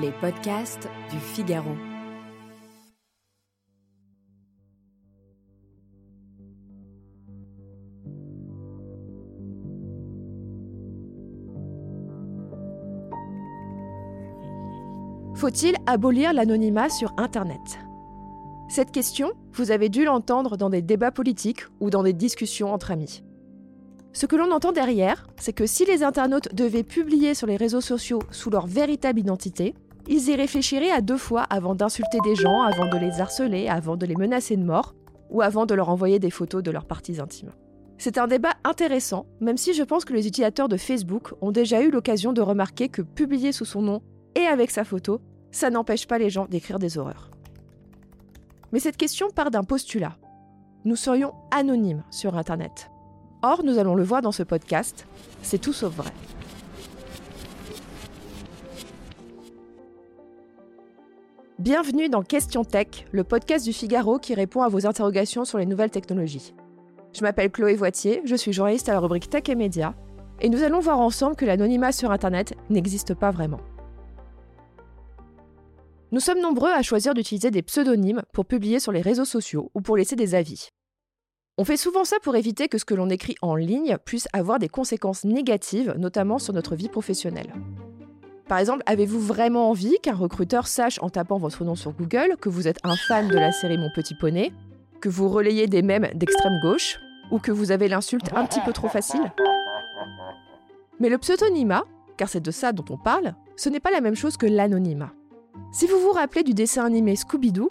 Les podcasts du Figaro. Faut-il abolir l'anonymat sur Internet? Cette question, vous avez dû l'entendre dans des débats politiques ou dans des discussions entre amis. Ce que l'on entend derrière, c'est que si les internautes devaient publier sur les réseaux sociaux sous leur véritable identité, ils y réfléchiraient à deux fois avant d'insulter des gens, avant de les harceler, avant de les menacer de mort, ou avant de leur envoyer des photos de leurs parties intimes. C'est un débat intéressant, même si je pense que les utilisateurs de Facebook ont déjà eu l'occasion de remarquer que publier sous son nom et avec sa photo, ça n'empêche pas les gens d'écrire des horreurs. Mais cette question part d'un postulat. Nous serions anonymes sur Internet. Or, nous allons le voir dans ce podcast, c'est tout sauf vrai. Bienvenue dans Question Tech, le podcast du Figaro qui répond à vos interrogations sur les nouvelles technologies. Je m'appelle Chloé Voitier, je suis journaliste à la rubrique Tech et Médias, et nous allons voir ensemble que l'anonymat sur Internet n'existe pas vraiment. Nous sommes nombreux à choisir d'utiliser des pseudonymes pour publier sur les réseaux sociaux ou pour laisser des avis. On fait souvent ça pour éviter que ce que l'on écrit en ligne puisse avoir des conséquences négatives, notamment sur notre vie professionnelle. Par exemple, avez-vous vraiment envie qu'un recruteur sache en tapant votre nom sur Google que vous êtes un fan de la série Mon Petit Poney, que vous relayez des mèmes d'extrême gauche, ou que vous avez l'insulte un petit peu trop facile? Mais le pseudonymat, car c'est de ça dont on parle, ce n'est pas la même chose que l'anonymat. Si vous vous rappelez du dessin animé Scooby-Doo,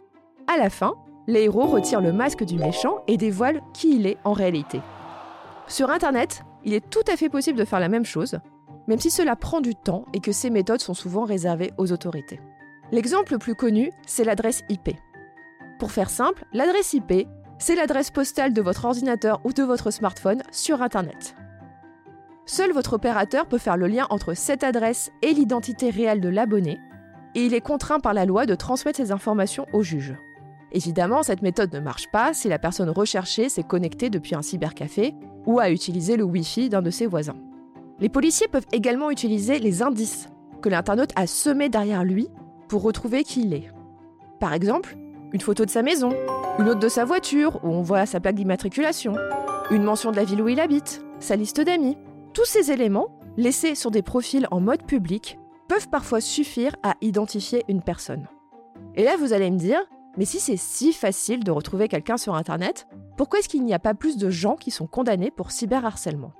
à la fin, les héros retirent le masque du méchant et dévoilent qui il est en réalité. Sur Internet, il est tout à fait possible de faire la même chose, même si cela prend du temps et que ces méthodes sont souvent réservées aux autorités. L'exemple le plus connu, c'est l'adresse IP. Pour faire simple, l'adresse IP, c'est l'adresse postale de votre ordinateur ou de votre smartphone sur Internet. Seul votre opérateur peut faire le lien entre cette adresse et l'identité réelle de l'abonné, et il est contraint par la loi de transmettre ces informations au juge. Évidemment, cette méthode ne marche pas si la personne recherchée s'est connectée depuis un cybercafé ou a utilisé le Wi-Fi d'un de ses voisins. Les policiers peuvent également utiliser les indices que l'internaute a semés derrière lui pour retrouver qui il est. Par exemple, une photo de sa maison, une autre de sa voiture où on voit sa plaque d'immatriculation, une mention de la ville où il habite, sa liste d'amis. Tous ces éléments, laissés sur des profils en mode public, peuvent parfois suffire à identifier une personne. Et là, vous allez me dire, mais si c'est si facile de retrouver quelqu'un sur Internet, pourquoi est-ce qu'il n'y a pas plus de gens qui sont condamnés pour cyberharcèlement?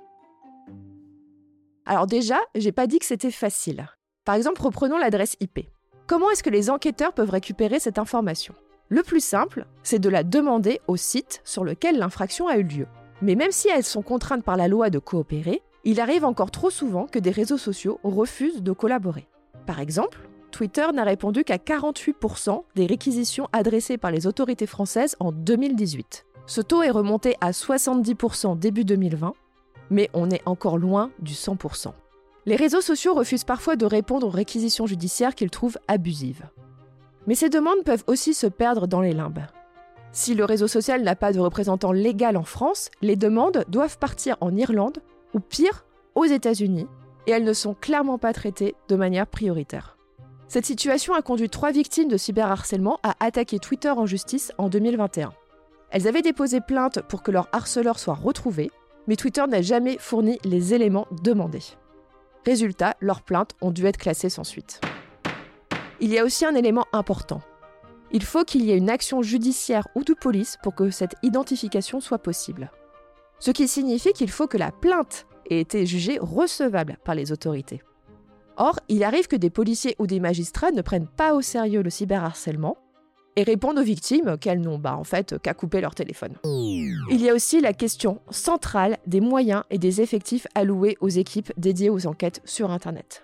Alors déjà, j'ai pas dit que c'était facile. Par exemple, reprenons l'adresse IP. Comment est-ce que les enquêteurs peuvent récupérer cette information? Le plus simple, c'est de la demander au site sur lequel l'infraction a eu lieu. Mais même si elles sont contraintes par la loi de coopérer, il arrive encore trop souvent que des réseaux sociaux refusent de collaborer. Par exemple, Twitter n'a répondu qu'à 48% des réquisitions adressées par les autorités françaises en 2018. Ce taux est remonté à 70% début 2020, mais on est encore loin du 100%. Les réseaux sociaux refusent parfois de répondre aux réquisitions judiciaires qu'ils trouvent abusives. Mais ces demandes peuvent aussi se perdre dans les limbes. Si le réseau social n'a pas de représentant légal en France, les demandes doivent partir en Irlande ou pire, aux États-Unis, et elles ne sont clairement pas traitées de manière prioritaire. Cette situation a conduit trois victimes de cyberharcèlement à attaquer Twitter en justice en 2021. Elles avaient déposé plainte pour que leur harceleur soit retrouvé, mais Twitter n'a jamais fourni les éléments demandés. Résultat, leurs plaintes ont dû être classées sans suite. Il y a aussi un élément important. Il faut qu'il y ait une action judiciaire ou de police pour que cette identification soit possible. Ce qui signifie qu'il faut que la plainte ait été jugée recevable par les autorités. Or, il arrive que des policiers ou des magistrats ne prennent pas au sérieux le cyberharcèlement et répondent aux victimes qu'elles n'ont bah, en fait qu'à couper leur téléphone. Il y a aussi la question centrale des moyens et des effectifs alloués aux équipes dédiées aux enquêtes sur Internet.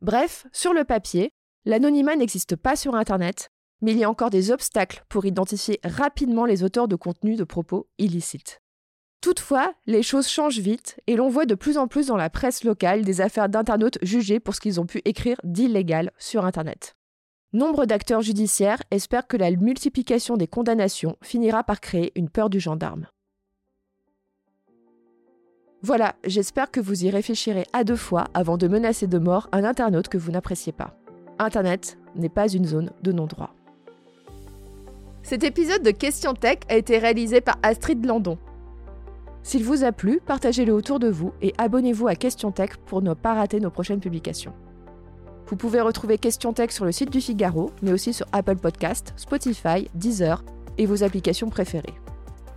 Bref, sur le papier, l'anonymat n'existe pas sur Internet, mais il y a encore des obstacles pour identifier rapidement les auteurs de contenus de propos illicites. Toutefois, les choses changent vite et l'on voit de plus en plus dans la presse locale des affaires d'internautes jugés pour ce qu'ils ont pu écrire d'illégal sur Internet. Nombre d'acteurs judiciaires espèrent que la multiplication des condamnations finira par créer une peur du gendarme. Voilà, j'espère que vous y réfléchirez à deux fois avant de menacer de mort un internaute que vous n'appréciez pas. Internet n'est pas une zone de non-droit. Cet épisode de Question Tech a été réalisé par Astrid Landon. S'il vous a plu, partagez-le autour de vous et abonnez-vous à Question Tech pour ne pas rater nos prochaines publications. Vous pouvez retrouver Question Tech sur le site du Figaro, mais aussi sur Apple Podcast, Spotify, Deezer et vos applications préférées.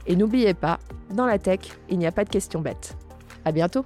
Et n'oubliez pas, dans la tech, il n'y a pas de questions bêtes. À bientôt!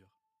mesure.